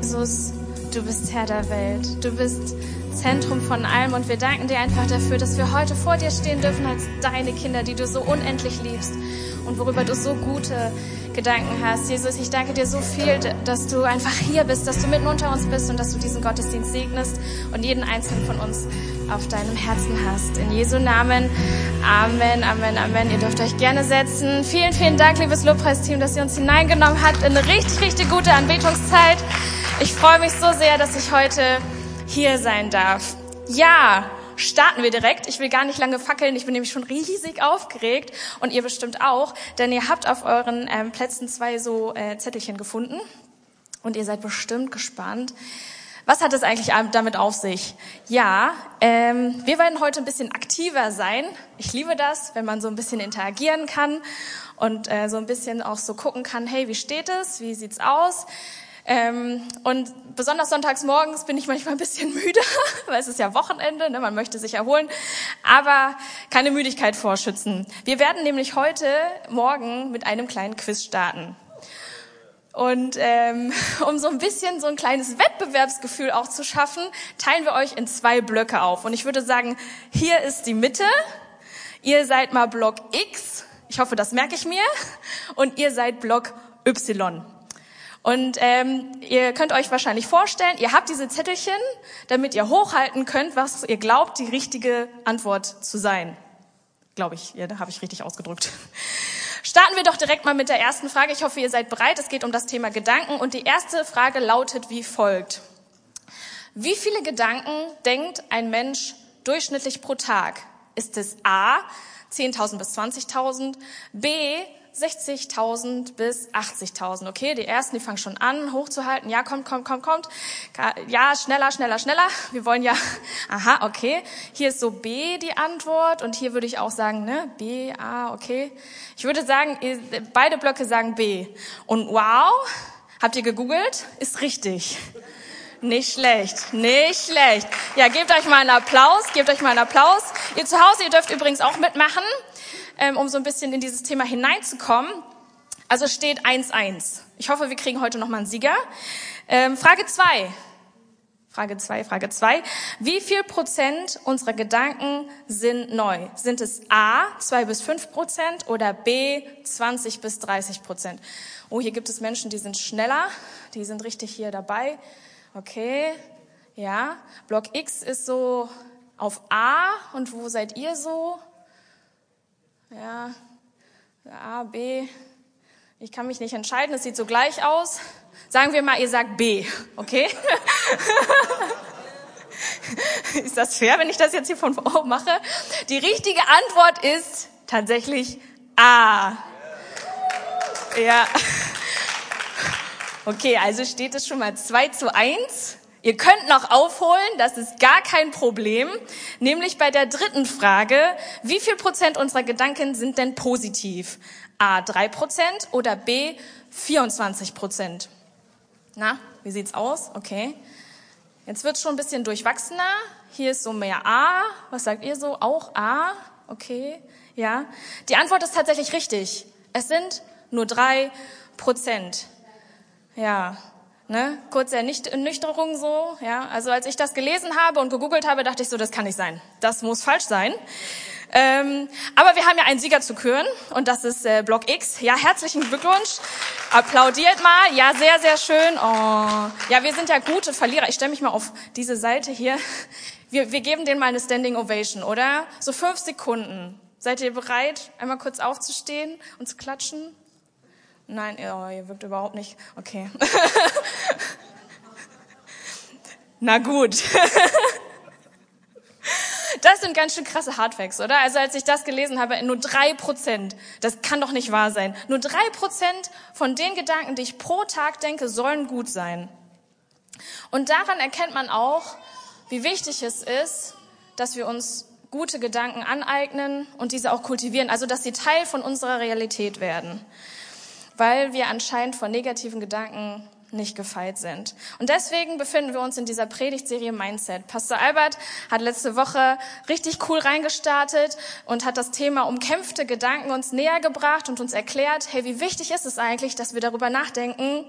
Jesus, du bist Herr der Welt. Du bist Zentrum von allem und wir danken dir einfach dafür, dass wir heute vor dir stehen dürfen als deine Kinder, die du so unendlich liebst und worüber du so gute Gedanken hast. Jesus, ich danke dir so viel, dass du einfach hier bist, dass du mitten unter uns bist und dass du diesen Gottesdienst segnest und jeden einzelnen von uns auf deinem Herzen hast. In Jesu Namen. Amen, Amen, Amen. Ihr dürft euch gerne setzen. Vielen, vielen Dank, liebes Lobpreisteam, dass ihr uns hineingenommen habt in eine richtig, richtig gute Anbetungszeit. Ich freue mich so sehr, dass ich heute hier sein darf. Ja, starten wir direkt. Ich will gar nicht lange fackeln. Ich bin nämlich schon riesig aufgeregt und ihr bestimmt auch, denn ihr habt auf euren ähm, Plätzen zwei so äh, Zettelchen gefunden und ihr seid bestimmt gespannt. Was hat es eigentlich damit auf sich? Ja, ähm, wir werden heute ein bisschen aktiver sein. Ich liebe das, wenn man so ein bisschen interagieren kann und äh, so ein bisschen auch so gucken kann, hey, wie steht es? Wie sieht's aus? Ähm, und besonders sonntags morgens bin ich manchmal ein bisschen müde, weil es ist ja Wochenende, ne, man möchte sich erholen, aber keine Müdigkeit vorschützen. Wir werden nämlich heute Morgen mit einem kleinen Quiz starten. Und ähm, um so ein bisschen so ein kleines Wettbewerbsgefühl auch zu schaffen, teilen wir euch in zwei Blöcke auf. Und ich würde sagen, hier ist die Mitte. Ihr seid mal Block X. Ich hoffe, das merke ich mir. Und ihr seid Block Y. Und ähm, ihr könnt euch wahrscheinlich vorstellen, ihr habt diese Zettelchen, damit ihr hochhalten könnt, was ihr glaubt, die richtige Antwort zu sein. Glaube ich, ja, da habe ich richtig ausgedrückt. Starten wir doch direkt mal mit der ersten Frage. Ich hoffe, ihr seid bereit. Es geht um das Thema Gedanken. Und die erste Frage lautet wie folgt. Wie viele Gedanken denkt ein Mensch durchschnittlich pro Tag? Ist es A, 10.000 bis 20.000, B, 60.000 bis 80.000. Okay, die ersten, die fangen schon an, hochzuhalten. Ja, kommt, kommt, kommt, kommt. Ja, schneller, schneller, schneller. Wir wollen ja, aha, okay. Hier ist so B die Antwort und hier würde ich auch sagen, ne, B, A, okay. Ich würde sagen, beide Blöcke sagen B. Und wow, habt ihr gegoogelt? Ist richtig. Nicht schlecht, nicht schlecht. Ja, gebt euch mal einen Applaus, gebt euch mal einen Applaus. Ihr zu Hause, ihr dürft übrigens auch mitmachen ähm, um so ein bisschen in dieses Thema hineinzukommen. Also steht 1-1. Ich hoffe, wir kriegen heute nochmal einen Sieger. Ähm, Frage 2. Frage 2, Frage 2. Wie viel Prozent unserer Gedanken sind neu? Sind es A, 2 bis 5 Prozent oder B, 20 bis 30 Prozent? Oh, hier gibt es Menschen, die sind schneller, die sind richtig hier dabei. Okay, ja. Block X ist so auf A und wo seid ihr so? Ja, A, B. Ich kann mich nicht entscheiden, es sieht so gleich aus. Sagen wir mal, ihr sagt B, okay? ist das fair, wenn ich das jetzt hier von oben mache? Die richtige Antwort ist tatsächlich A. Ja. Okay, also steht es schon mal 2 zu 1. Ihr könnt noch aufholen, das ist gar kein Problem. Nämlich bei der dritten Frage, wie viel Prozent unserer Gedanken sind denn positiv? A, drei Prozent oder B, 24 Prozent? Na, wie sieht's aus? Okay. Jetzt wird's schon ein bisschen durchwachsener. Hier ist so mehr A. Was sagt ihr so? Auch A? Okay. Ja. Die Antwort ist tatsächlich richtig. Es sind nur drei Prozent. Ja. Ne? Kurze Ernüchterung so, ja. Also als ich das gelesen habe und gegoogelt habe, dachte ich so, das kann nicht sein. Das muss falsch sein. Ähm, aber wir haben ja einen Sieger zu küren und das ist äh, Block X. Ja, herzlichen Glückwunsch. Applaudiert mal. Ja, sehr, sehr schön. Oh. Ja, wir sind ja gute Verlierer. Ich stelle mich mal auf diese Seite hier. Wir, wir geben denen mal eine Standing Ovation, oder? So fünf Sekunden. Seid ihr bereit, einmal kurz aufzustehen und zu klatschen? Nein, oh, ihr wirkt überhaupt nicht. Okay. Na gut. Das sind ganz schön krasse Hardfacts, oder? Also als ich das gelesen habe, nur drei Prozent, das kann doch nicht wahr sein. Nur drei Prozent von den Gedanken, die ich pro Tag denke, sollen gut sein. Und daran erkennt man auch, wie wichtig es ist, dass wir uns gute Gedanken aneignen und diese auch kultivieren, also dass sie Teil von unserer Realität werden weil wir anscheinend von negativen Gedanken nicht gefeit sind. Und deswegen befinden wir uns in dieser Predigtserie Mindset. Pastor Albert hat letzte Woche richtig cool reingestartet und hat das Thema umkämpfte Gedanken uns näher gebracht und uns erklärt, hey, wie wichtig ist es eigentlich, dass wir darüber nachdenken,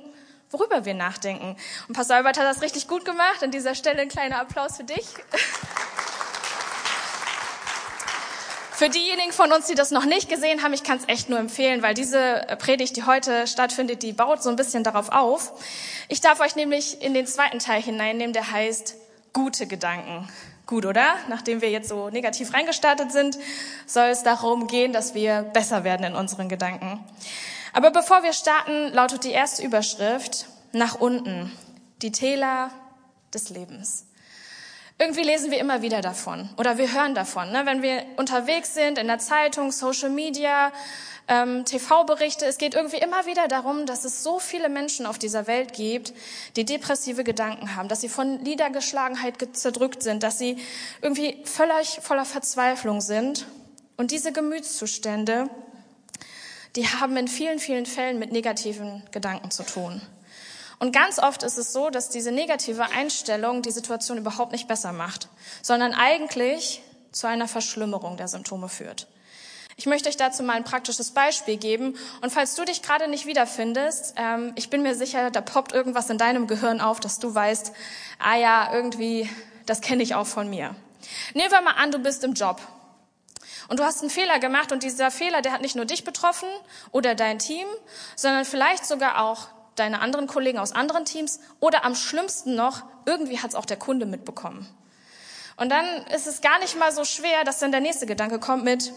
worüber wir nachdenken. Und Pastor Albert hat das richtig gut gemacht. An dieser Stelle ein kleiner Applaus für dich. Für diejenigen von uns, die das noch nicht gesehen haben, ich kann es echt nur empfehlen, weil diese Predigt, die heute stattfindet, die baut so ein bisschen darauf auf. Ich darf euch nämlich in den zweiten Teil hineinnehmen, der heißt gute Gedanken. Gut, oder? Nachdem wir jetzt so negativ reingestartet sind, soll es darum gehen, dass wir besser werden in unseren Gedanken. Aber bevor wir starten, lautet die erste Überschrift nach unten. Die Täler des Lebens. Irgendwie lesen wir immer wieder davon oder wir hören davon. Ne? Wenn wir unterwegs sind in der Zeitung, Social Media, ähm, TV-Berichte, es geht irgendwie immer wieder darum, dass es so viele Menschen auf dieser Welt gibt, die depressive Gedanken haben, dass sie von Niedergeschlagenheit zerdrückt sind, dass sie irgendwie völlig voller Verzweiflung sind. Und diese Gemütszustände, die haben in vielen, vielen Fällen mit negativen Gedanken zu tun. Und ganz oft ist es so, dass diese negative Einstellung die Situation überhaupt nicht besser macht, sondern eigentlich zu einer Verschlimmerung der Symptome führt. Ich möchte euch dazu mal ein praktisches Beispiel geben. Und falls du dich gerade nicht wiederfindest, ähm, ich bin mir sicher, da poppt irgendwas in deinem Gehirn auf, dass du weißt, ah ja, irgendwie, das kenne ich auch von mir. Nehmen wir mal an, du bist im Job. Und du hast einen Fehler gemacht und dieser Fehler, der hat nicht nur dich betroffen oder dein Team, sondern vielleicht sogar auch deine anderen Kollegen aus anderen Teams oder am schlimmsten noch, irgendwie hat es auch der Kunde mitbekommen. Und dann ist es gar nicht mal so schwer, dass dann der nächste Gedanke kommt mit,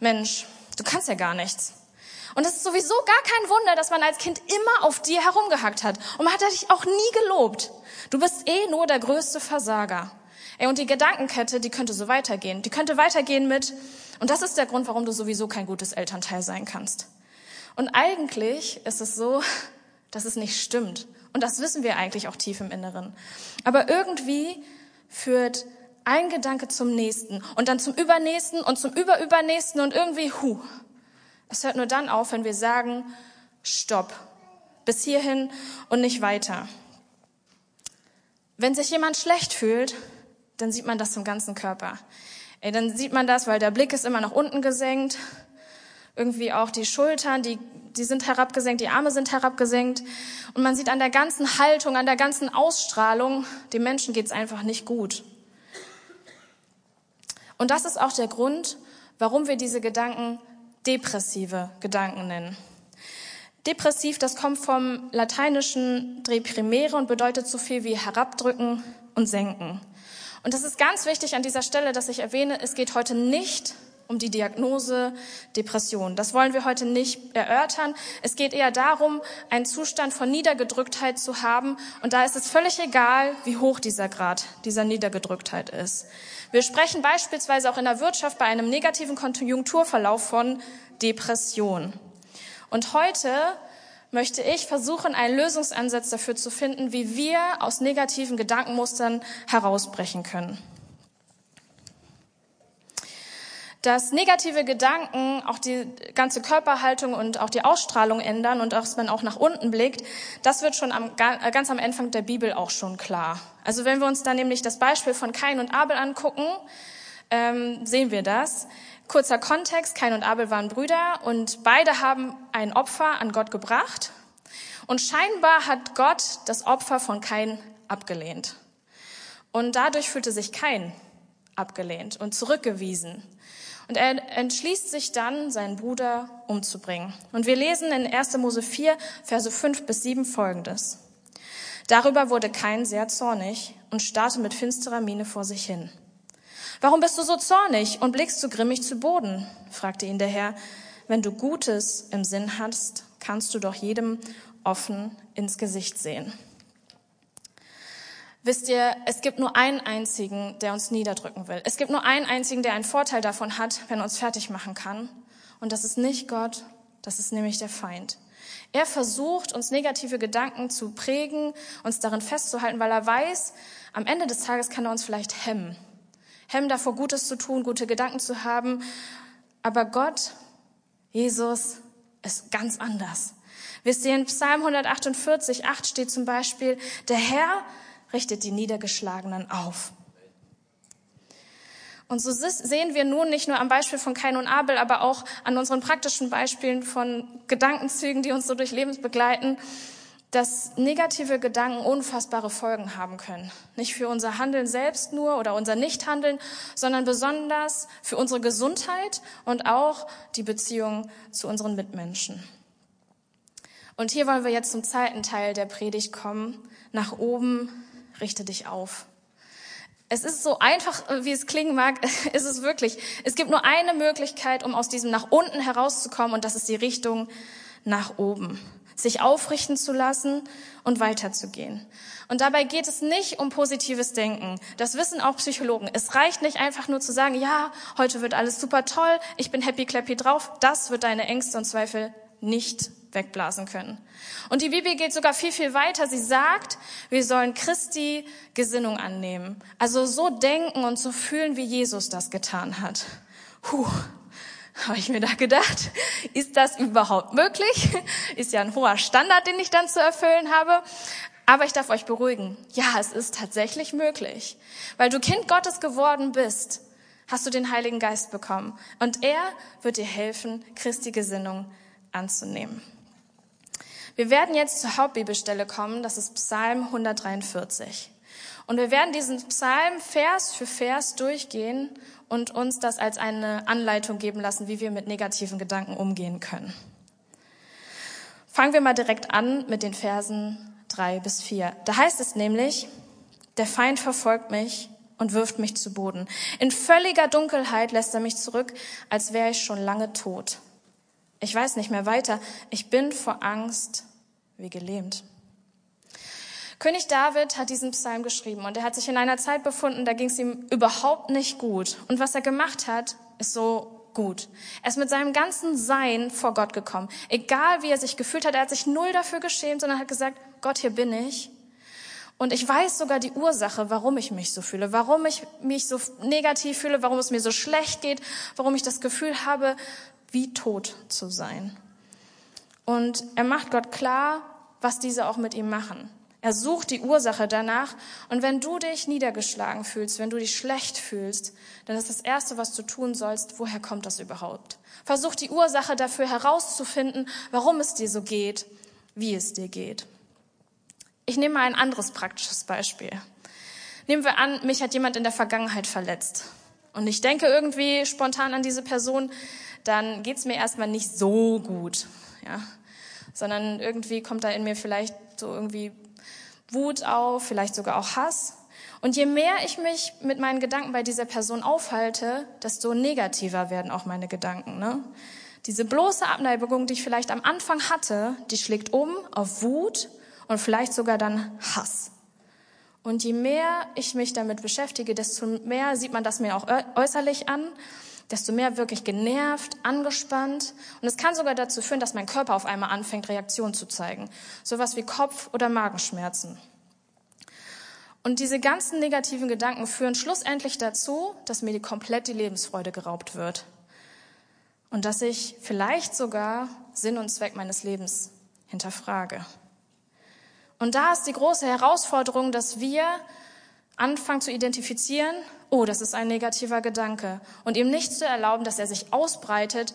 Mensch, du kannst ja gar nichts. Und es ist sowieso gar kein Wunder, dass man als Kind immer auf dir herumgehackt hat. Und man hat dich auch nie gelobt. Du bist eh nur der größte Versager. Ey, und die Gedankenkette, die könnte so weitergehen. Die könnte weitergehen mit, und das ist der Grund, warum du sowieso kein gutes Elternteil sein kannst. Und eigentlich ist es so, dass es nicht stimmt. Und das wissen wir eigentlich auch tief im Inneren. Aber irgendwie führt ein Gedanke zum nächsten und dann zum übernächsten und zum überübernächsten und irgendwie, hu. Es hört nur dann auf, wenn wir sagen, stopp, bis hierhin und nicht weiter. Wenn sich jemand schlecht fühlt, dann sieht man das zum ganzen Körper. Ey, dann sieht man das, weil der Blick ist immer nach unten gesenkt, irgendwie auch die Schultern, die die sind herabgesenkt, die Arme sind herabgesenkt. Und man sieht an der ganzen Haltung, an der ganzen Ausstrahlung, dem Menschen geht's einfach nicht gut. Und das ist auch der Grund, warum wir diese Gedanken depressive Gedanken nennen. Depressiv, das kommt vom lateinischen deprimere und bedeutet so viel wie herabdrücken und senken. Und das ist ganz wichtig an dieser Stelle, dass ich erwähne, es geht heute nicht um die Diagnose Depression. Das wollen wir heute nicht erörtern. Es geht eher darum, einen Zustand von Niedergedrücktheit zu haben. Und da ist es völlig egal, wie hoch dieser Grad dieser Niedergedrücktheit ist. Wir sprechen beispielsweise auch in der Wirtschaft bei einem negativen Konjunkturverlauf von Depression. Und heute möchte ich versuchen, einen Lösungsansatz dafür zu finden, wie wir aus negativen Gedankenmustern herausbrechen können. Dass negative Gedanken auch die ganze Körperhaltung und auch die Ausstrahlung ändern und dass man auch nach unten blickt, das wird schon am, äh, ganz am Anfang der Bibel auch schon klar. Also wenn wir uns dann nämlich das Beispiel von Kain und Abel angucken, ähm, sehen wir das. Kurzer Kontext, Kain und Abel waren Brüder und beide haben ein Opfer an Gott gebracht. Und scheinbar hat Gott das Opfer von Kain abgelehnt. Und dadurch fühlte sich Kain abgelehnt und zurückgewiesen. Und er entschließt sich dann, seinen Bruder umzubringen. Und wir lesen in 1. Mose 4, Verse 5 bis 7 folgendes. Darüber wurde Kain sehr zornig und starrte mit finsterer Miene vor sich hin. Warum bist du so zornig und blickst so grimmig zu Boden? fragte ihn der Herr. Wenn du Gutes im Sinn hast, kannst du doch jedem offen ins Gesicht sehen. Wisst ihr, es gibt nur einen einzigen, der uns niederdrücken will. Es gibt nur einen einzigen, der einen Vorteil davon hat, wenn er uns fertig machen kann. Und das ist nicht Gott, das ist nämlich der Feind. Er versucht, uns negative Gedanken zu prägen, uns darin festzuhalten, weil er weiß, am Ende des Tages kann er uns vielleicht hemmen. Hemmen davor, Gutes zu tun, gute Gedanken zu haben. Aber Gott, Jesus, ist ganz anders. Wisst ihr, in Psalm 148, 8 steht zum Beispiel, der Herr richtet die Niedergeschlagenen auf. Und so sehen wir nun nicht nur am Beispiel von Kain und Abel, aber auch an unseren praktischen Beispielen von Gedankenzügen, die uns so durch Lebens begleiten, dass negative Gedanken unfassbare Folgen haben können. Nicht für unser Handeln selbst nur oder unser Nichthandeln, sondern besonders für unsere Gesundheit und auch die Beziehung zu unseren Mitmenschen. Und hier wollen wir jetzt zum zweiten Teil der Predigt kommen. Nach oben richte dich auf. Es ist so einfach, wie es klingen mag, ist es wirklich. Es gibt nur eine Möglichkeit, um aus diesem nach unten herauszukommen, und das ist die Richtung nach oben sich aufrichten zu lassen und weiterzugehen. Und dabei geht es nicht um positives Denken. Das wissen auch Psychologen. Es reicht nicht einfach nur zu sagen, ja, heute wird alles super toll, ich bin happy clappy drauf. Das wird deine Ängste und Zweifel nicht wegblasen können. Und die Bibel geht sogar viel, viel weiter. Sie sagt, wir sollen Christi Gesinnung annehmen. Also so denken und so fühlen, wie Jesus das getan hat. Puh, habe ich mir da gedacht, ist das überhaupt möglich? Ist ja ein hoher Standard, den ich dann zu erfüllen habe. Aber ich darf euch beruhigen. Ja, es ist tatsächlich möglich. Weil du Kind Gottes geworden bist, hast du den Heiligen Geist bekommen. Und er wird dir helfen, Christi Gesinnung anzunehmen. Wir werden jetzt zur Hauptbibelstelle kommen. Das ist Psalm 143. Und wir werden diesen Psalm Vers für Vers durchgehen und uns das als eine Anleitung geben lassen, wie wir mit negativen Gedanken umgehen können. Fangen wir mal direkt an mit den Versen drei bis vier. Da heißt es nämlich, der Feind verfolgt mich und wirft mich zu Boden. In völliger Dunkelheit lässt er mich zurück, als wäre ich schon lange tot. Ich weiß nicht mehr weiter. Ich bin vor Angst wie gelähmt. König David hat diesen Psalm geschrieben und er hat sich in einer Zeit befunden, da ging es ihm überhaupt nicht gut. Und was er gemacht hat, ist so gut. Er ist mit seinem ganzen Sein vor Gott gekommen. Egal wie er sich gefühlt hat, er hat sich null dafür geschämt, sondern hat gesagt, Gott, hier bin ich. Und ich weiß sogar die Ursache, warum ich mich so fühle, warum ich mich so negativ fühle, warum es mir so schlecht geht, warum ich das Gefühl habe, wie tot zu sein. Und er macht Gott klar, was diese auch mit ihm machen. Er sucht die Ursache danach. Und wenn du dich niedergeschlagen fühlst, wenn du dich schlecht fühlst, dann ist das Erste, was du tun sollst, woher kommt das überhaupt? Versuch die Ursache dafür herauszufinden, warum es dir so geht, wie es dir geht. Ich nehme mal ein anderes praktisches Beispiel. Nehmen wir an, mich hat jemand in der Vergangenheit verletzt. Und ich denke irgendwie spontan an diese Person, dann geht's mir erstmal nicht so gut. Ja, sondern irgendwie kommt da in mir vielleicht so irgendwie Wut auf, vielleicht sogar auch Hass. Und je mehr ich mich mit meinen Gedanken bei dieser Person aufhalte, desto negativer werden auch meine Gedanken. Ne? Diese bloße Abneigung, die ich vielleicht am Anfang hatte, die schlägt um auf Wut und vielleicht sogar dann Hass. Und je mehr ich mich damit beschäftige, desto mehr sieht man das mir auch äußerlich an, desto mehr wirklich genervt, angespannt. Und es kann sogar dazu führen, dass mein Körper auf einmal anfängt, Reaktionen zu zeigen. Sowas wie Kopf- oder Magenschmerzen. Und diese ganzen negativen Gedanken führen schlussendlich dazu, dass mir die komplett die Lebensfreude geraubt wird. Und dass ich vielleicht sogar Sinn und Zweck meines Lebens hinterfrage. Und da ist die große Herausforderung, dass wir anfangen zu identifizieren, oh, das ist ein negativer Gedanke und ihm nicht zu erlauben, dass er sich ausbreitet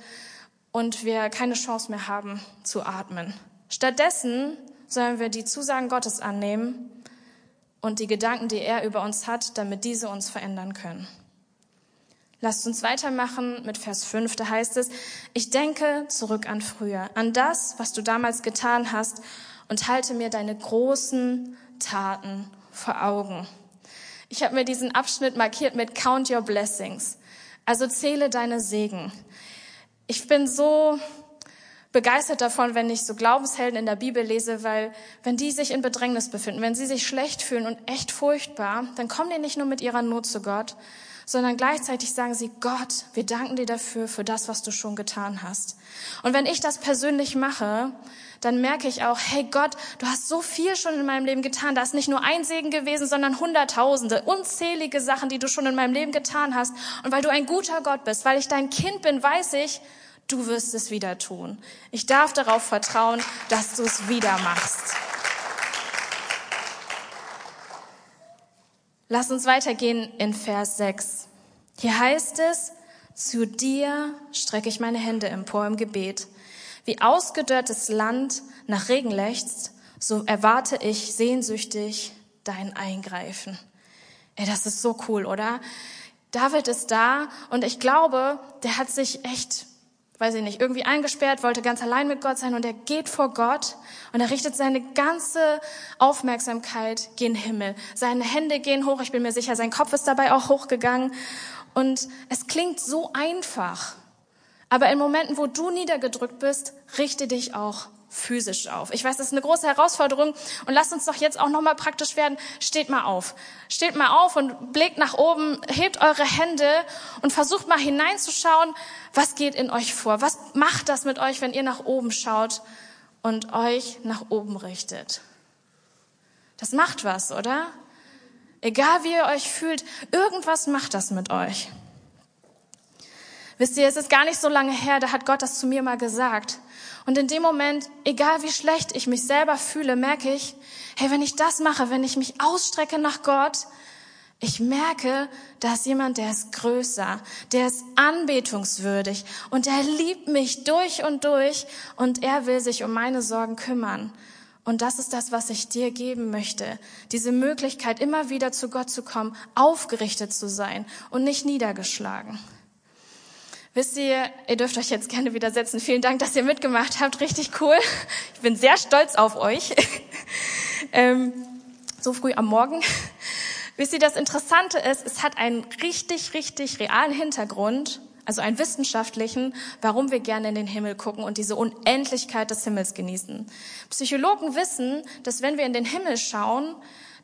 und wir keine Chance mehr haben zu atmen. Stattdessen sollen wir die Zusagen Gottes annehmen und die Gedanken, die er über uns hat, damit diese uns verändern können. Lasst uns weitermachen mit Vers 5. Da heißt es, ich denke zurück an früher, an das, was du damals getan hast und halte mir deine großen Taten vor Augen. Ich habe mir diesen Abschnitt markiert mit Count Your Blessings. Also zähle deine Segen. Ich bin so begeistert davon, wenn ich so Glaubenshelden in der Bibel lese, weil wenn die sich in Bedrängnis befinden, wenn sie sich schlecht fühlen und echt furchtbar, dann kommen die nicht nur mit ihrer Not zu Gott, sondern gleichzeitig sagen sie, Gott, wir danken dir dafür, für das, was du schon getan hast. Und wenn ich das persönlich mache, dann merke ich auch, hey Gott, du hast so viel schon in meinem Leben getan. Da ist nicht nur ein Segen gewesen, sondern Hunderttausende, unzählige Sachen, die du schon in meinem Leben getan hast. Und weil du ein guter Gott bist, weil ich dein Kind bin, weiß ich, du wirst es wieder tun. Ich darf darauf vertrauen, dass du es wieder machst. Lass uns weitergehen in Vers 6. Hier heißt es, zu dir strecke ich meine Hände empor im Gebet. Wie ausgedörrtes Land nach Regen lechzt, so erwarte ich sehnsüchtig dein Eingreifen. Ey, das ist so cool, oder? David ist da und ich glaube, der hat sich echt, weiß ich nicht, irgendwie eingesperrt, wollte ganz allein mit Gott sein und er geht vor Gott und er richtet seine ganze Aufmerksamkeit gen Himmel. Seine Hände gehen hoch, ich bin mir sicher, sein Kopf ist dabei auch hochgegangen und es klingt so einfach. Aber in Momenten, wo du niedergedrückt bist, richte dich auch physisch auf. Ich weiß, das ist eine große Herausforderung und lasst uns doch jetzt auch nochmal praktisch werden. Steht mal auf. Steht mal auf und blickt nach oben, hebt eure Hände und versucht mal hineinzuschauen, was geht in euch vor? Was macht das mit euch, wenn ihr nach oben schaut und euch nach oben richtet? Das macht was, oder? Egal wie ihr euch fühlt, irgendwas macht das mit euch. Wisst ihr, es ist gar nicht so lange her, da hat Gott das zu mir mal gesagt. Und in dem Moment, egal wie schlecht ich mich selber fühle, merke ich, hey, wenn ich das mache, wenn ich mich ausstrecke nach Gott, ich merke, da ist jemand, der ist größer, der ist anbetungswürdig und er liebt mich durch und durch und er will sich um meine Sorgen kümmern. Und das ist das, was ich dir geben möchte. Diese Möglichkeit, immer wieder zu Gott zu kommen, aufgerichtet zu sein und nicht niedergeschlagen. Wisst ihr, ihr dürft euch jetzt gerne widersetzen. Vielen Dank, dass ihr mitgemacht habt. Richtig cool. Ich bin sehr stolz auf euch. ähm, so früh am Morgen. Wisst ihr, das Interessante ist, es hat einen richtig, richtig realen Hintergrund, also einen wissenschaftlichen, warum wir gerne in den Himmel gucken und diese Unendlichkeit des Himmels genießen. Psychologen wissen, dass wenn wir in den Himmel schauen,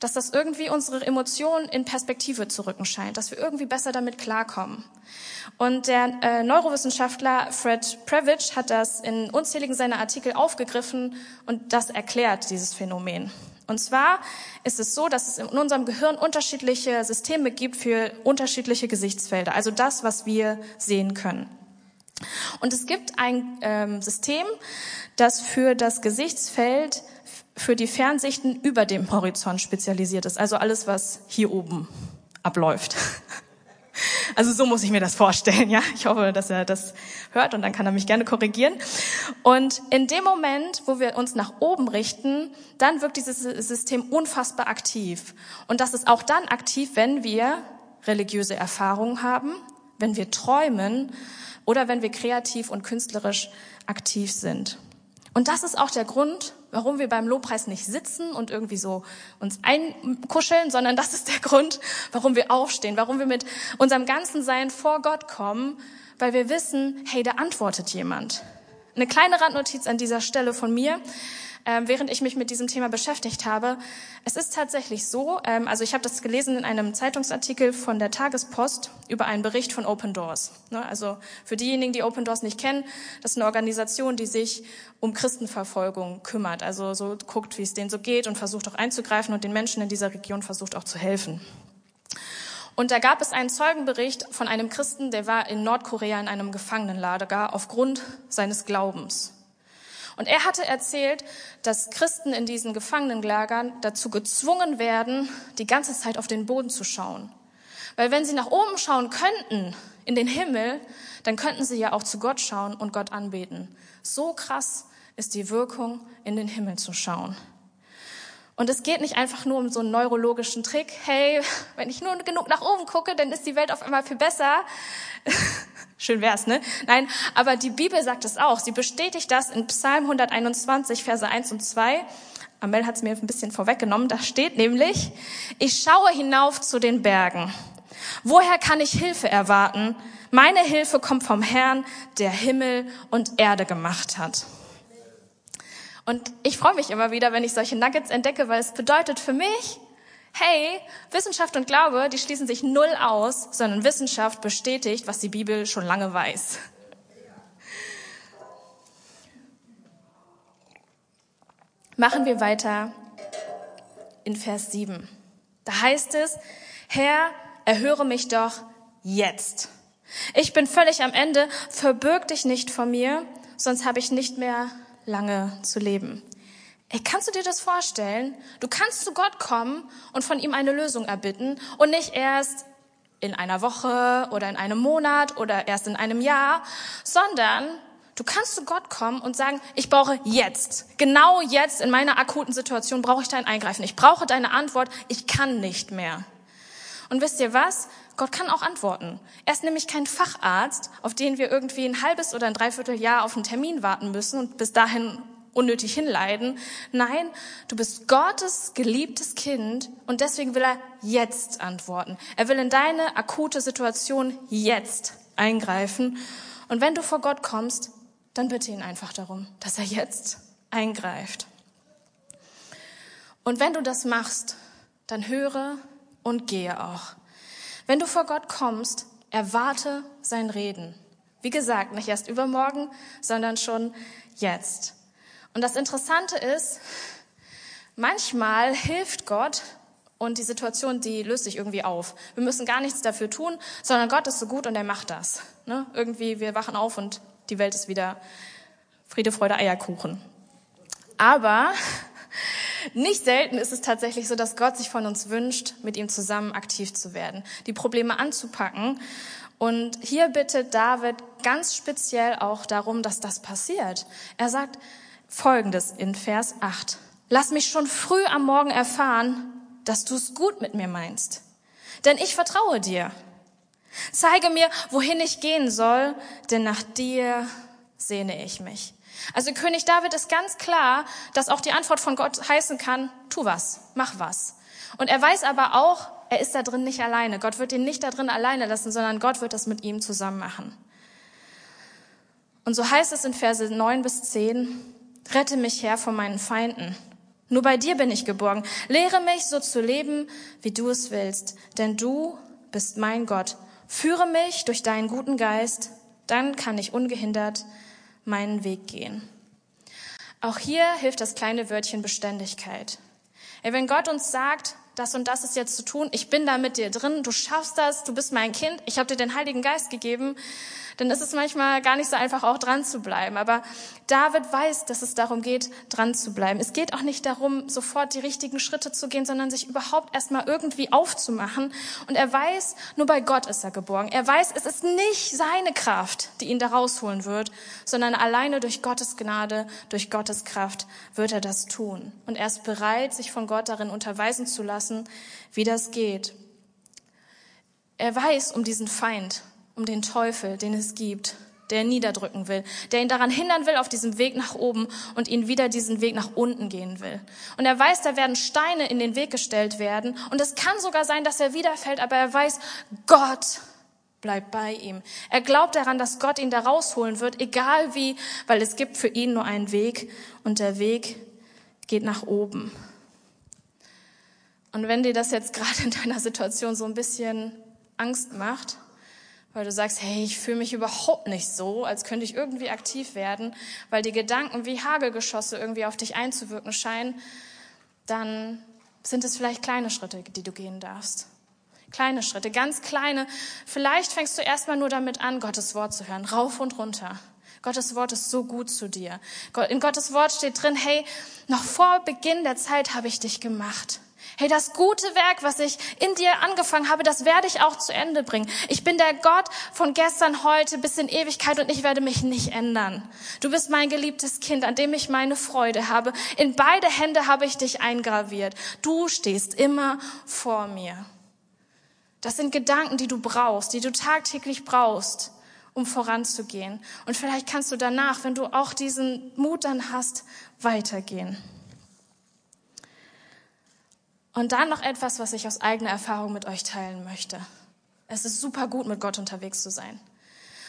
dass das irgendwie unsere Emotionen in Perspektive zu rücken scheint, dass wir irgendwie besser damit klarkommen. Und der äh, Neurowissenschaftler Fred Previch hat das in unzähligen seiner Artikel aufgegriffen und das erklärt, dieses Phänomen. Und zwar ist es so, dass es in unserem Gehirn unterschiedliche Systeme gibt für unterschiedliche Gesichtsfelder, also das, was wir sehen können. Und es gibt ein ähm, System, das für das Gesichtsfeld für die Fernsichten über dem Horizont spezialisiert ist, also alles, was hier oben abläuft. Also so muss ich mir das vorstellen, ja. Ich hoffe, dass er das hört und dann kann er mich gerne korrigieren. Und in dem Moment, wo wir uns nach oben richten, dann wirkt dieses System unfassbar aktiv. Und das ist auch dann aktiv, wenn wir religiöse Erfahrungen haben, wenn wir träumen oder wenn wir kreativ und künstlerisch aktiv sind. Und das ist auch der Grund, warum wir beim Lobpreis nicht sitzen und irgendwie so uns einkuscheln, sondern das ist der Grund, warum wir aufstehen, warum wir mit unserem ganzen Sein vor Gott kommen, weil wir wissen, hey, da antwortet jemand. Eine kleine Randnotiz an dieser Stelle von mir ähm, während ich mich mit diesem Thema beschäftigt habe. Es ist tatsächlich so, ähm, also ich habe das gelesen in einem Zeitungsartikel von der Tagespost über einen Bericht von Open Doors. Ne, also für diejenigen, die Open Doors nicht kennen, das ist eine Organisation, die sich um Christenverfolgung kümmert. Also so guckt, wie es denen so geht und versucht auch einzugreifen und den Menschen in dieser Region versucht auch zu helfen. Und da gab es einen Zeugenbericht von einem Christen, der war in Nordkorea in einem Gefangenenlager aufgrund seines Glaubens. Und er hatte erzählt, dass Christen in diesen Gefangenenlagern dazu gezwungen werden, die ganze Zeit auf den Boden zu schauen. Weil wenn sie nach oben schauen könnten, in den Himmel, dann könnten sie ja auch zu Gott schauen und Gott anbeten. So krass ist die Wirkung, in den Himmel zu schauen. Und es geht nicht einfach nur um so einen neurologischen Trick. Hey, wenn ich nur genug nach oben gucke, dann ist die Welt auf einmal viel besser. Schön wär's, ne? Nein, aber die Bibel sagt es auch. Sie bestätigt das in Psalm 121, Verse 1 und 2. Amel hat es mir ein bisschen vorweggenommen. Da steht nämlich, ich schaue hinauf zu den Bergen. Woher kann ich Hilfe erwarten? Meine Hilfe kommt vom Herrn, der Himmel und Erde gemacht hat. Und ich freue mich immer wieder, wenn ich solche Nuggets entdecke, weil es bedeutet für mich, hey, Wissenschaft und Glaube, die schließen sich null aus, sondern Wissenschaft bestätigt, was die Bibel schon lange weiß. Machen wir weiter in Vers 7. Da heißt es, Herr, erhöre mich doch jetzt. Ich bin völlig am Ende, verbirg dich nicht vor mir, sonst habe ich nicht mehr lange zu leben. Ey, kannst du dir das vorstellen? Du kannst zu Gott kommen und von ihm eine Lösung erbitten und nicht erst in einer Woche oder in einem Monat oder erst in einem Jahr, sondern Du kannst zu Gott kommen und sagen, ich brauche jetzt, genau jetzt in meiner akuten Situation brauche ich dein Eingreifen. Ich brauche deine Antwort. Ich kann nicht mehr. Und wisst ihr was? Gott kann auch antworten. Er ist nämlich kein Facharzt, auf den wir irgendwie ein halbes oder ein Dreivierteljahr auf einen Termin warten müssen und bis dahin unnötig hinleiden. Nein, du bist Gottes geliebtes Kind und deswegen will er jetzt antworten. Er will in deine akute Situation jetzt eingreifen. Und wenn du vor Gott kommst, dann bitte ihn einfach darum, dass er jetzt eingreift. Und wenn du das machst, dann höre und gehe auch. Wenn du vor Gott kommst, erwarte sein Reden. Wie gesagt, nicht erst übermorgen, sondern schon jetzt. Und das Interessante ist, manchmal hilft Gott und die Situation, die löst sich irgendwie auf. Wir müssen gar nichts dafür tun, sondern Gott ist so gut und er macht das. Ne? Irgendwie, wir wachen auf und die Welt ist wieder Friede, Freude, Eierkuchen. Aber nicht selten ist es tatsächlich so, dass Gott sich von uns wünscht, mit ihm zusammen aktiv zu werden, die Probleme anzupacken. Und hier bittet David ganz speziell auch darum, dass das passiert. Er sagt Folgendes in Vers 8. Lass mich schon früh am Morgen erfahren, dass du es gut mit mir meinst. Denn ich vertraue dir. Zeige mir, wohin ich gehen soll, denn nach dir sehne ich mich. Also König David ist ganz klar, dass auch die Antwort von Gott heißen kann, tu was, mach was. Und er weiß aber auch, er ist da drin nicht alleine. Gott wird ihn nicht da drin alleine lassen, sondern Gott wird das mit ihm zusammen machen. Und so heißt es in Verse 9 bis 10, rette mich her von meinen Feinden. Nur bei dir bin ich geborgen. Lehre mich so zu leben, wie du es willst, denn du bist mein Gott. Führe mich durch deinen guten Geist, dann kann ich ungehindert meinen Weg gehen. Auch hier hilft das kleine Wörtchen Beständigkeit. wenn Gott uns sagt, das und das ist jetzt zu tun, ich bin da mit dir drin, du schaffst das, du bist mein Kind, ich habe dir den Heiligen Geist gegeben, dann ist es manchmal gar nicht so einfach, auch dran zu bleiben. Aber David weiß, dass es darum geht, dran zu bleiben. Es geht auch nicht darum, sofort die richtigen Schritte zu gehen, sondern sich überhaupt erstmal irgendwie aufzumachen. Und er weiß, nur bei Gott ist er geborgen. Er weiß, es ist nicht seine Kraft, die ihn da rausholen wird, sondern alleine durch Gottes Gnade, durch Gottes Kraft wird er das tun. Und er ist bereit, sich von Gott darin unterweisen zu lassen, wie das geht. Er weiß um diesen Feind, um den Teufel, den es gibt, der ihn niederdrücken will, der ihn daran hindern will auf diesem Weg nach oben und ihn wieder diesen Weg nach unten gehen will. Und er weiß, da werden Steine in den Weg gestellt werden und es kann sogar sein, dass er wiederfällt, aber er weiß, Gott bleibt bei ihm. Er glaubt daran, dass Gott ihn da rausholen wird, egal wie, weil es gibt für ihn nur einen Weg und der Weg geht nach oben. Und wenn dir das jetzt gerade in deiner Situation so ein bisschen Angst macht, weil du sagst, hey, ich fühle mich überhaupt nicht so, als könnte ich irgendwie aktiv werden, weil die Gedanken wie Hagelgeschosse irgendwie auf dich einzuwirken scheinen, dann sind es vielleicht kleine Schritte, die du gehen darfst. Kleine Schritte, ganz kleine. Vielleicht fängst du erstmal nur damit an, Gottes Wort zu hören, rauf und runter. Gottes Wort ist so gut zu dir. In Gottes Wort steht drin, hey, noch vor Beginn der Zeit habe ich dich gemacht. Hey, das gute Werk, was ich in dir angefangen habe, das werde ich auch zu Ende bringen. Ich bin der Gott von gestern, heute bis in Ewigkeit und ich werde mich nicht ändern. Du bist mein geliebtes Kind, an dem ich meine Freude habe. In beide Hände habe ich dich eingraviert. Du stehst immer vor mir. Das sind Gedanken, die du brauchst, die du tagtäglich brauchst, um voranzugehen. Und vielleicht kannst du danach, wenn du auch diesen Mut dann hast, weitergehen. Und dann noch etwas, was ich aus eigener Erfahrung mit euch teilen möchte. Es ist super gut, mit Gott unterwegs zu sein.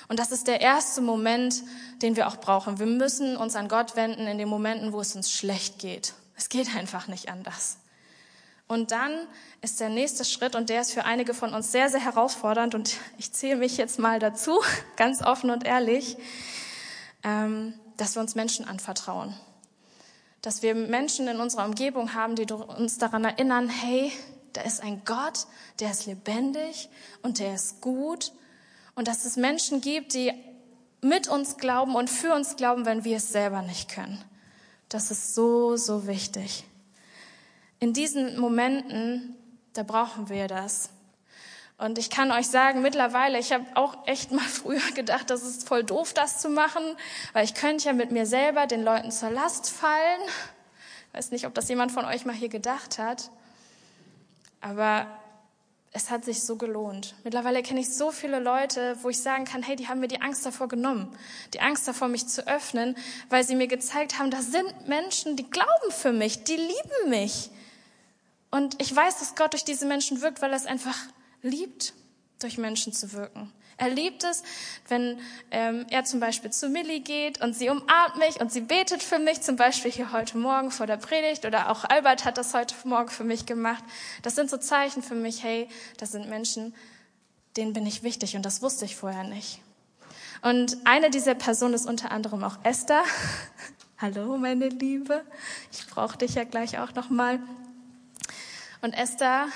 Und das ist der erste Moment, den wir auch brauchen. Wir müssen uns an Gott wenden in den Momenten, wo es uns schlecht geht. Es geht einfach nicht anders. Und dann ist der nächste Schritt, und der ist für einige von uns sehr, sehr herausfordernd, und ich zähle mich jetzt mal dazu, ganz offen und ehrlich, ähm, dass wir uns Menschen anvertrauen dass wir Menschen in unserer Umgebung haben, die uns daran erinnern, hey, da ist ein Gott, der ist lebendig und der ist gut und dass es Menschen gibt, die mit uns glauben und für uns glauben, wenn wir es selber nicht können. Das ist so, so wichtig. In diesen Momenten, da brauchen wir das. Und ich kann euch sagen, mittlerweile, ich habe auch echt mal früher gedacht, das ist voll doof, das zu machen, weil ich könnte ja mit mir selber den Leuten zur Last fallen. Ich weiß nicht, ob das jemand von euch mal hier gedacht hat. Aber es hat sich so gelohnt. Mittlerweile kenne ich so viele Leute, wo ich sagen kann, hey, die haben mir die Angst davor genommen, die Angst davor, mich zu öffnen, weil sie mir gezeigt haben, das sind Menschen, die glauben für mich, die lieben mich. Und ich weiß, dass Gott durch diese Menschen wirkt, weil er es einfach liebt, durch Menschen zu wirken. Er liebt es, wenn ähm, er zum Beispiel zu Millie geht und sie umarmt mich und sie betet für mich, zum Beispiel hier heute Morgen vor der Predigt oder auch Albert hat das heute Morgen für mich gemacht. Das sind so Zeichen für mich, hey, das sind Menschen, denen bin ich wichtig und das wusste ich vorher nicht. Und eine dieser Personen ist unter anderem auch Esther. Hallo, meine Liebe. Ich brauche dich ja gleich auch noch mal. Und Esther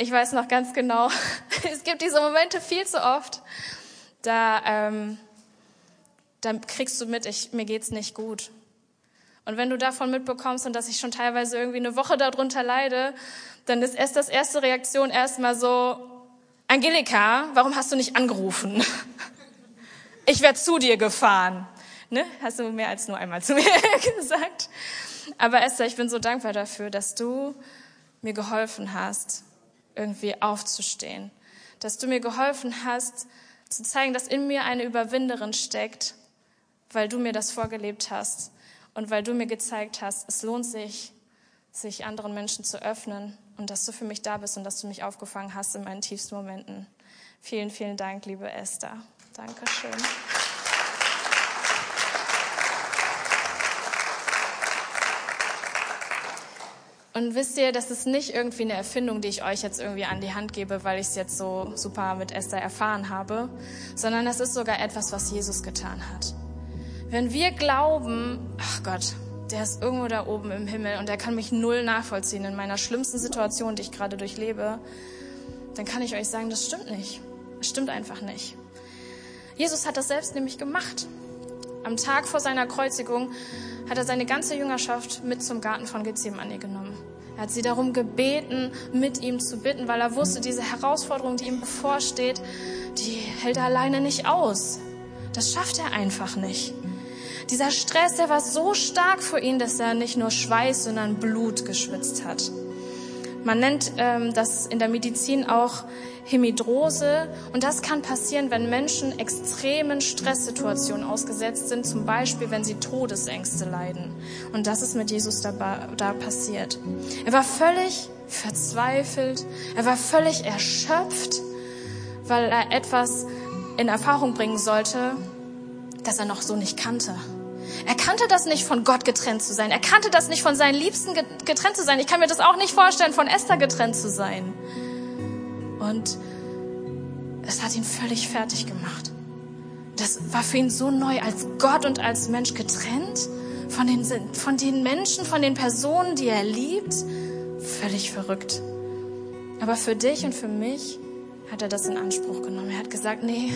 ich weiß noch ganz genau, es gibt diese Momente viel zu oft, da, ähm, da kriegst du mit, ich, mir geht's nicht gut. Und wenn du davon mitbekommst und dass ich schon teilweise irgendwie eine Woche darunter leide, dann ist erst das erste Reaktion erstmal so, Angelika, warum hast du nicht angerufen? Ich werde zu dir gefahren. Ne? Hast du mehr als nur einmal zu mir gesagt. Aber Esther, ich bin so dankbar dafür, dass du mir geholfen hast, irgendwie aufzustehen. Dass du mir geholfen hast, zu zeigen, dass in mir eine Überwinderin steckt, weil du mir das vorgelebt hast und weil du mir gezeigt hast, es lohnt sich, sich anderen Menschen zu öffnen und dass du für mich da bist und dass du mich aufgefangen hast in meinen tiefsten Momenten. Vielen, vielen Dank, liebe Esther. Dankeschön. Und wisst ihr, das ist nicht irgendwie eine Erfindung, die ich euch jetzt irgendwie an die Hand gebe, weil ich es jetzt so super mit Esther erfahren habe, sondern das ist sogar etwas, was Jesus getan hat. Wenn wir glauben, ach Gott, der ist irgendwo da oben im Himmel und der kann mich null nachvollziehen in meiner schlimmsten Situation, die ich gerade durchlebe, dann kann ich euch sagen, das stimmt nicht. Es stimmt einfach nicht. Jesus hat das selbst nämlich gemacht. Am Tag vor seiner Kreuzigung hat er seine ganze Jüngerschaft mit zum Garten von Gethsemane genommen. Er hat sie darum gebeten, mit ihm zu bitten, weil er wusste, diese Herausforderung, die ihm bevorsteht, die hält er alleine nicht aus. Das schafft er einfach nicht. Dieser Stress, der war so stark für ihn, dass er nicht nur Schweiß, sondern Blut geschwitzt hat. Man nennt ähm, das in der Medizin auch Hemidrose. Und das kann passieren, wenn Menschen extremen Stresssituationen ausgesetzt sind, zum Beispiel wenn sie Todesängste leiden. Und das ist mit Jesus da, da passiert. Er war völlig verzweifelt, er war völlig erschöpft, weil er etwas in Erfahrung bringen sollte, das er noch so nicht kannte. Er kannte das nicht, von Gott getrennt zu sein. Er kannte das nicht, von seinen Liebsten getrennt zu sein. Ich kann mir das auch nicht vorstellen, von Esther getrennt zu sein. Und es hat ihn völlig fertig gemacht. Das war für ihn so neu, als Gott und als Mensch getrennt von den, von den Menschen, von den Personen, die er liebt. Völlig verrückt. Aber für dich und für mich hat er das in Anspruch genommen. Er hat gesagt, nee,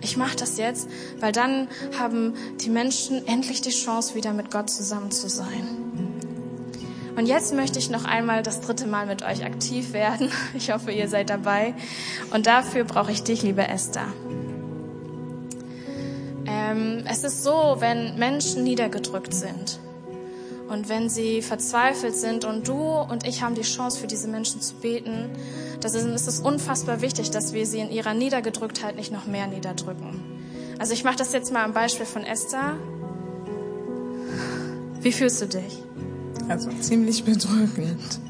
ich mache das jetzt, weil dann haben die Menschen endlich die Chance, wieder mit Gott zusammen zu sein. Und jetzt möchte ich noch einmal das dritte Mal mit euch aktiv werden. Ich hoffe, ihr seid dabei. Und dafür brauche ich dich, liebe Esther. Ähm, es ist so, wenn Menschen niedergedrückt sind und wenn sie verzweifelt sind und du und ich haben die Chance, für diese Menschen zu beten, ist, ist es unfassbar wichtig, dass wir sie in ihrer Niedergedrücktheit nicht noch mehr niederdrücken. Also ich mache das jetzt mal am Beispiel von Esther. Wie fühlst du dich? Also ziemlich bedrückend.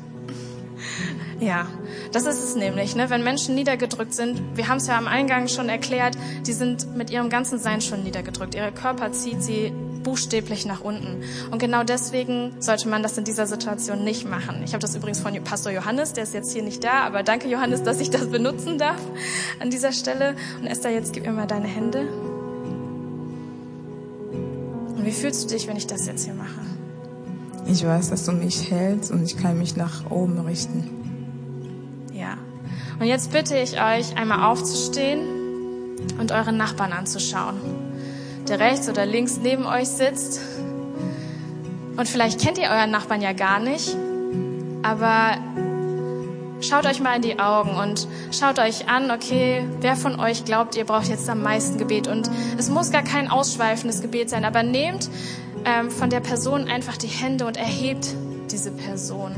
Ja, das ist es nämlich. Ne? Wenn Menschen niedergedrückt sind, wir haben es ja am Eingang schon erklärt, die sind mit ihrem ganzen Sein schon niedergedrückt. Ihre Körper zieht sie buchstäblich nach unten. Und genau deswegen sollte man das in dieser Situation nicht machen. Ich habe das übrigens von Pastor Johannes, der ist jetzt hier nicht da, aber danke Johannes, dass ich das benutzen darf an dieser Stelle. Und Esther, jetzt gib mir mal deine Hände. Und wie fühlst du dich, wenn ich das jetzt hier mache? Ich weiß, dass du mich hältst und ich kann mich nach oben richten. Ja. Und jetzt bitte ich euch, einmal aufzustehen und euren Nachbarn anzuschauen, der rechts oder links neben euch sitzt. Und vielleicht kennt ihr euren Nachbarn ja gar nicht, aber Schaut euch mal in die Augen und schaut euch an, okay, wer von euch glaubt, ihr braucht jetzt am meisten Gebet. Und es muss gar kein ausschweifendes Gebet sein, aber nehmt ähm, von der Person einfach die Hände und erhebt diese Person.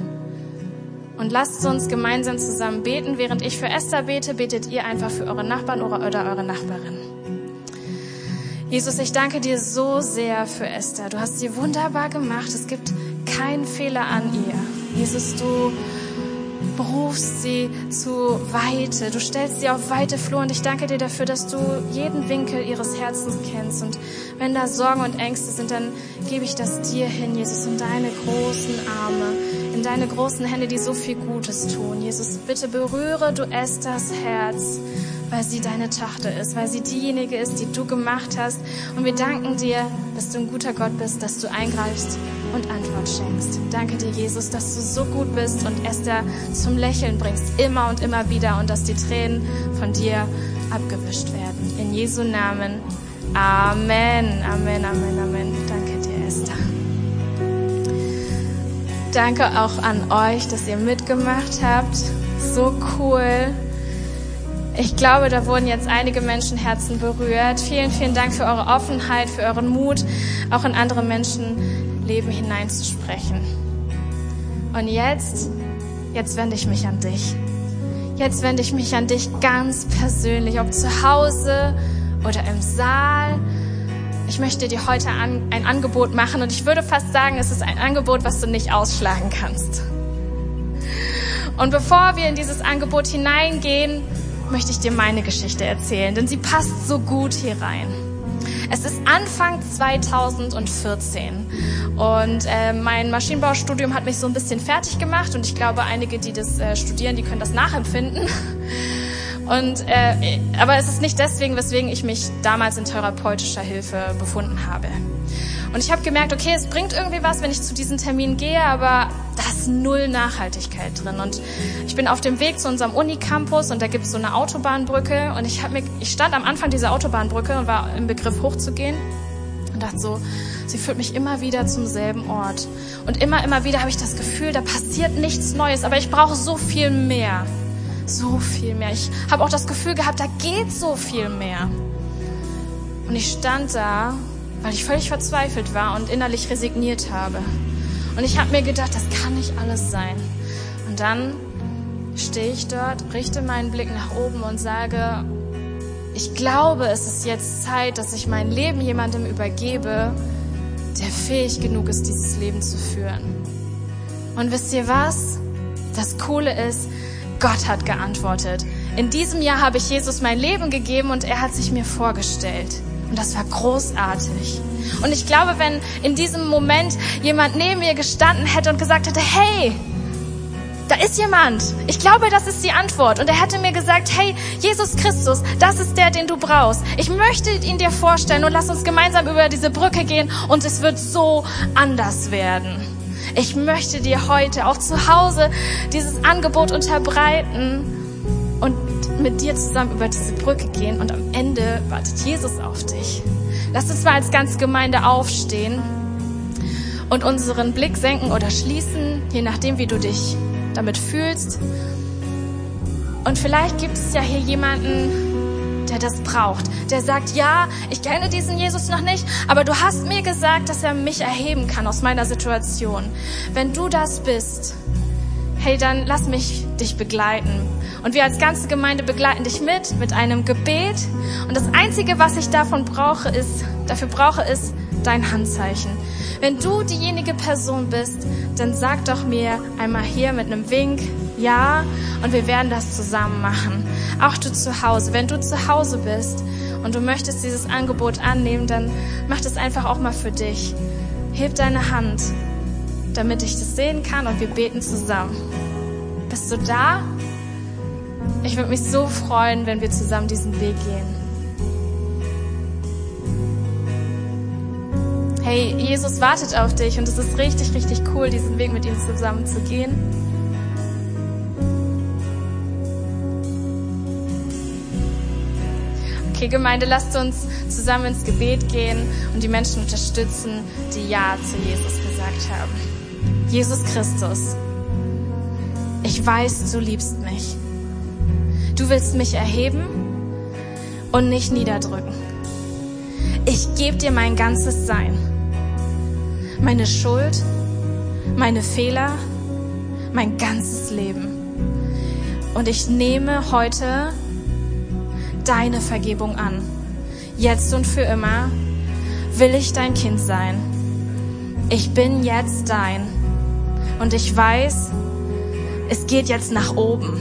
Und lasst uns gemeinsam zusammen beten. Während ich für Esther bete, betet ihr einfach für eure Nachbarn oder eure Nachbarin. Jesus, ich danke dir so sehr für Esther. Du hast sie wunderbar gemacht. Es gibt keinen Fehler an ihr. Jesus, du berufst sie zu Weite. Du stellst sie auf weite Flur und ich danke dir dafür, dass du jeden Winkel ihres Herzens kennst. Und wenn da Sorgen und Ängste sind, dann gebe ich das dir hin, Jesus, in deine großen Arme, in deine großen Hände, die so viel Gutes tun. Jesus, bitte berühre du Esthers Herz, weil sie deine Tochter ist, weil sie diejenige ist, die du gemacht hast. Und wir danken dir, dass du ein guter Gott bist, dass du eingreifst und Antwort schenkst. Danke dir, Jesus, dass du so gut bist und Esther zum Lächeln bringst, immer und immer wieder und dass die Tränen von dir abgewischt werden. In Jesu Namen. Amen, Amen, Amen, Amen. Danke dir, Esther. Danke auch an euch, dass ihr mitgemacht habt. So cool. Ich glaube, da wurden jetzt einige Menschenherzen berührt. Vielen, vielen Dank für eure Offenheit, für euren Mut, auch in andere Menschenleben hineinzusprechen. Und jetzt, jetzt wende ich mich an dich. Jetzt wende ich mich an dich ganz persönlich, ob zu Hause oder im Saal. Ich möchte dir heute an, ein Angebot machen und ich würde fast sagen, es ist ein Angebot, was du nicht ausschlagen kannst. Und bevor wir in dieses Angebot hineingehen, möchte ich dir meine Geschichte erzählen, denn sie passt so gut hier rein. Es ist Anfang 2014 und äh, mein Maschinenbaustudium hat mich so ein bisschen fertig gemacht und ich glaube, einige, die das äh, studieren, die können das nachempfinden. Und, äh, aber es ist nicht deswegen, weswegen ich mich damals in therapeutischer Hilfe befunden habe. Und ich habe gemerkt, okay, es bringt irgendwie was, wenn ich zu diesen Terminen gehe, aber da ist null Nachhaltigkeit drin. Und ich bin auf dem Weg zu unserem Unicampus und da gibt es so eine Autobahnbrücke und ich, hab mir, ich stand am Anfang dieser Autobahnbrücke und war im Begriff hochzugehen und dachte so, sie führt mich immer wieder zum selben Ort. Und immer, immer wieder habe ich das Gefühl, da passiert nichts Neues, aber ich brauche so viel mehr. So viel mehr. Ich habe auch das Gefühl gehabt, da geht so viel mehr. Und ich stand da weil ich völlig verzweifelt war und innerlich resigniert habe. Und ich habe mir gedacht, das kann nicht alles sein. Und dann stehe ich dort, richte meinen Blick nach oben und sage, ich glaube, es ist jetzt Zeit, dass ich mein Leben jemandem übergebe, der fähig genug ist, dieses Leben zu führen. Und wisst ihr was? Das Coole ist, Gott hat geantwortet. In diesem Jahr habe ich Jesus mein Leben gegeben und er hat sich mir vorgestellt. Und das war großartig. Und ich glaube, wenn in diesem Moment jemand neben mir gestanden hätte und gesagt hätte, hey, da ist jemand. Ich glaube, das ist die Antwort. Und er hätte mir gesagt, hey, Jesus Christus, das ist der, den du brauchst. Ich möchte ihn dir vorstellen und lass uns gemeinsam über diese Brücke gehen und es wird so anders werden. Ich möchte dir heute auch zu Hause dieses Angebot unterbreiten mit dir zusammen über diese Brücke gehen und am Ende wartet Jesus auf dich. Lass uns mal als ganze Gemeinde aufstehen und unseren Blick senken oder schließen, je nachdem, wie du dich damit fühlst. Und vielleicht gibt es ja hier jemanden, der das braucht, der sagt, ja, ich kenne diesen Jesus noch nicht, aber du hast mir gesagt, dass er mich erheben kann aus meiner Situation. Wenn du das bist, hey, dann lass mich dich begleiten. Und wir als ganze Gemeinde begleiten dich mit, mit einem Gebet. Und das Einzige, was ich davon brauche, ist, dafür brauche, ist dein Handzeichen. Wenn du diejenige Person bist, dann sag doch mir einmal hier mit einem Wink, ja, und wir werden das zusammen machen. Auch du zu Hause. Wenn du zu Hause bist und du möchtest dieses Angebot annehmen, dann mach das einfach auch mal für dich. Heb deine Hand, damit ich das sehen kann und wir beten zusammen. Bist du da? Ich würde mich so freuen, wenn wir zusammen diesen Weg gehen. Hey, Jesus wartet auf dich und es ist richtig, richtig cool, diesen Weg mit ihm zusammen zu gehen. Okay, Gemeinde, lasst uns zusammen ins Gebet gehen und die Menschen unterstützen, die Ja zu Jesus gesagt haben. Jesus Christus, ich weiß, du liebst mich. Du willst mich erheben und nicht niederdrücken. Ich gebe dir mein ganzes Sein. Meine Schuld, meine Fehler, mein ganzes Leben. Und ich nehme heute deine Vergebung an. Jetzt und für immer will ich dein Kind sein. Ich bin jetzt dein. Und ich weiß, es geht jetzt nach oben.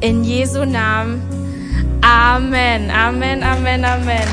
In Jesu Namen. Amen, Amen, Amen, Amen.